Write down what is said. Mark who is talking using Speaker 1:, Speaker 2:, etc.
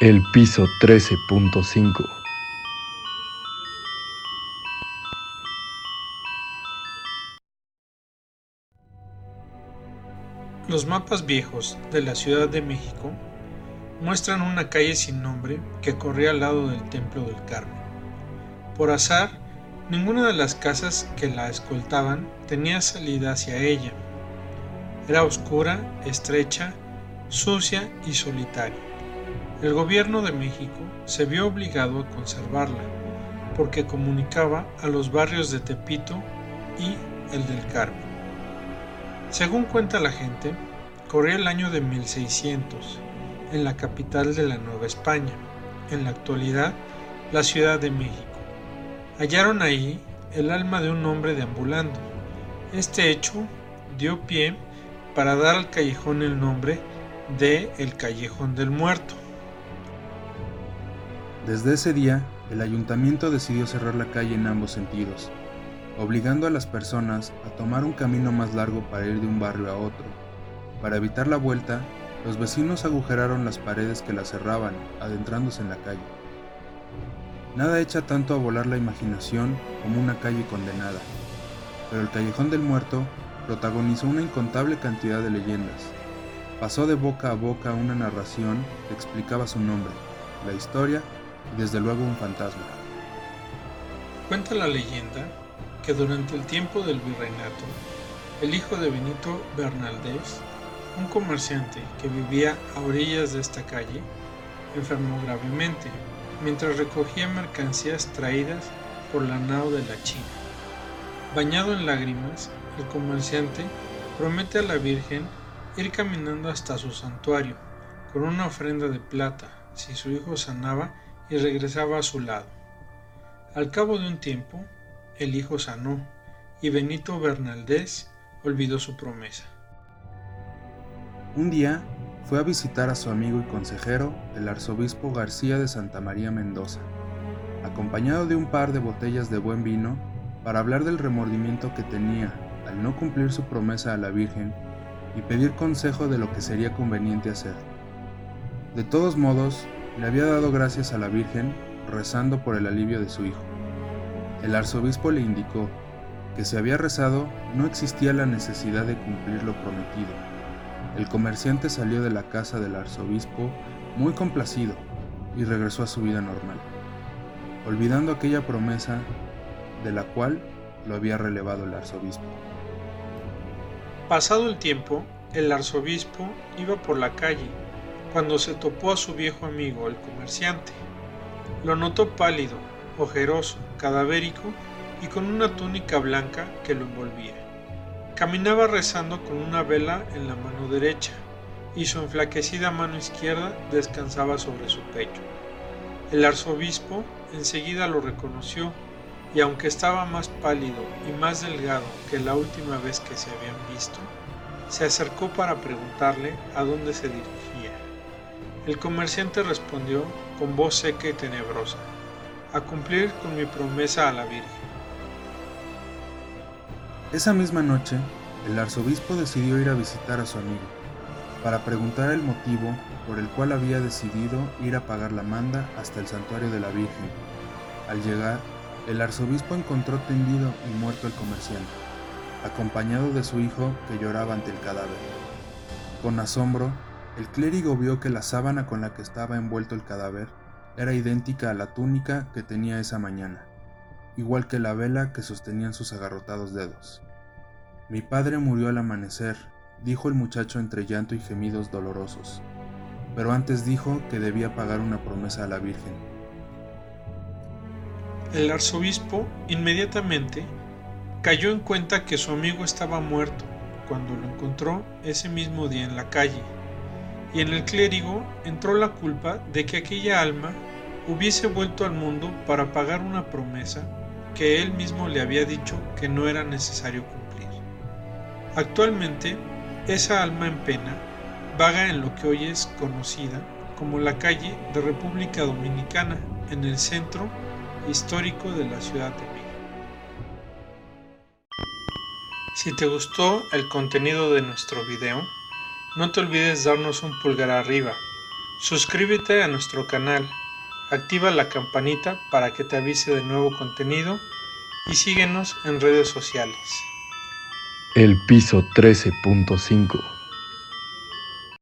Speaker 1: El piso 13.5
Speaker 2: Los mapas viejos de la Ciudad de México muestran una calle sin nombre que corría al lado del Templo del Carmen. Por azar, ninguna de las casas que la escoltaban tenía salida hacia ella. Era oscura, estrecha, sucia y solitaria. El gobierno de México se vio obligado a conservarla porque comunicaba a los barrios de Tepito y el del Carmen. Según cuenta la gente, corría el año de 1600 en la capital de la Nueva España, en la actualidad la Ciudad de México. Hallaron ahí el alma de un hombre deambulando. Este hecho dio pie para dar al callejón el nombre de El Callejón del Muerto.
Speaker 3: Desde ese día, el ayuntamiento decidió cerrar la calle en ambos sentidos, obligando a las personas a tomar un camino más largo para ir de un barrio a otro. Para evitar la vuelta, los vecinos agujeraron las paredes que la cerraban, adentrándose en la calle. Nada echa tanto a volar la imaginación como una calle condenada, pero el Callejón del Muerto protagonizó una incontable cantidad de leyendas. Pasó de boca a boca una narración que explicaba su nombre, la historia desde luego un fantasma.
Speaker 2: Cuenta la leyenda que durante el tiempo del virreinato, el hijo de Benito Bernaldez, un comerciante que vivía a orillas de esta calle, enfermó gravemente mientras recogía mercancías traídas por la nao de la China. Bañado en lágrimas, el comerciante promete a la Virgen ir caminando hasta su santuario con una ofrenda de plata si su hijo sanaba y regresaba a su lado. Al cabo de un tiempo, el hijo sanó y Benito Bernaldez olvidó su promesa.
Speaker 3: Un día fue a visitar a su amigo y consejero, el arzobispo García de Santa María Mendoza, acompañado de un par de botellas de buen vino para hablar del remordimiento que tenía al no cumplir su promesa a la Virgen y pedir consejo de lo que sería conveniente hacer. De todos modos, le había dado gracias a la Virgen rezando por el alivio de su hijo. El arzobispo le indicó que si había rezado no existía la necesidad de cumplir lo prometido. El comerciante salió de la casa del arzobispo muy complacido y regresó a su vida normal, olvidando aquella promesa de la cual lo había relevado el arzobispo.
Speaker 2: Pasado el tiempo, el arzobispo iba por la calle cuando se topó a su viejo amigo, el comerciante. Lo notó pálido, ojeroso, cadavérico y con una túnica blanca que lo envolvía. Caminaba rezando con una vela en la mano derecha y su enflaquecida mano izquierda descansaba sobre su pecho. El arzobispo enseguida lo reconoció y aunque estaba más pálido y más delgado que la última vez que se habían visto, se acercó para preguntarle a dónde se dirigía. El comerciante respondió con voz seca y tenebrosa, a cumplir con mi promesa a la Virgen.
Speaker 3: Esa misma noche, el arzobispo decidió ir a visitar a su amigo, para preguntar el motivo por el cual había decidido ir a pagar la manda hasta el santuario de la Virgen. Al llegar, el arzobispo encontró tendido y muerto al comerciante, acompañado de su hijo que lloraba ante el cadáver. Con asombro, el clérigo vio que la sábana con la que estaba envuelto el cadáver era idéntica a la túnica que tenía esa mañana, igual que la vela que sostenían sus agarrotados dedos. Mi padre murió al amanecer, dijo el muchacho entre llanto y gemidos dolorosos, pero antes dijo que debía pagar una promesa a la Virgen.
Speaker 2: El arzobispo inmediatamente cayó en cuenta que su amigo estaba muerto cuando lo encontró ese mismo día en la calle y en el clérigo entró la culpa de que aquella alma hubiese vuelto al mundo para pagar una promesa que él mismo le había dicho que no era necesario cumplir. Actualmente, esa alma en pena vaga en lo que hoy es conocida como la calle de República Dominicana en el centro histórico de la Ciudad de México. Si te gustó el contenido de nuestro video, no te olvides darnos un pulgar arriba, Suscríbete a nuestro canal, activa la campanita para que te avise de nuevo contenido. Y síguenos en redes sociales.
Speaker 1: El piso 13.5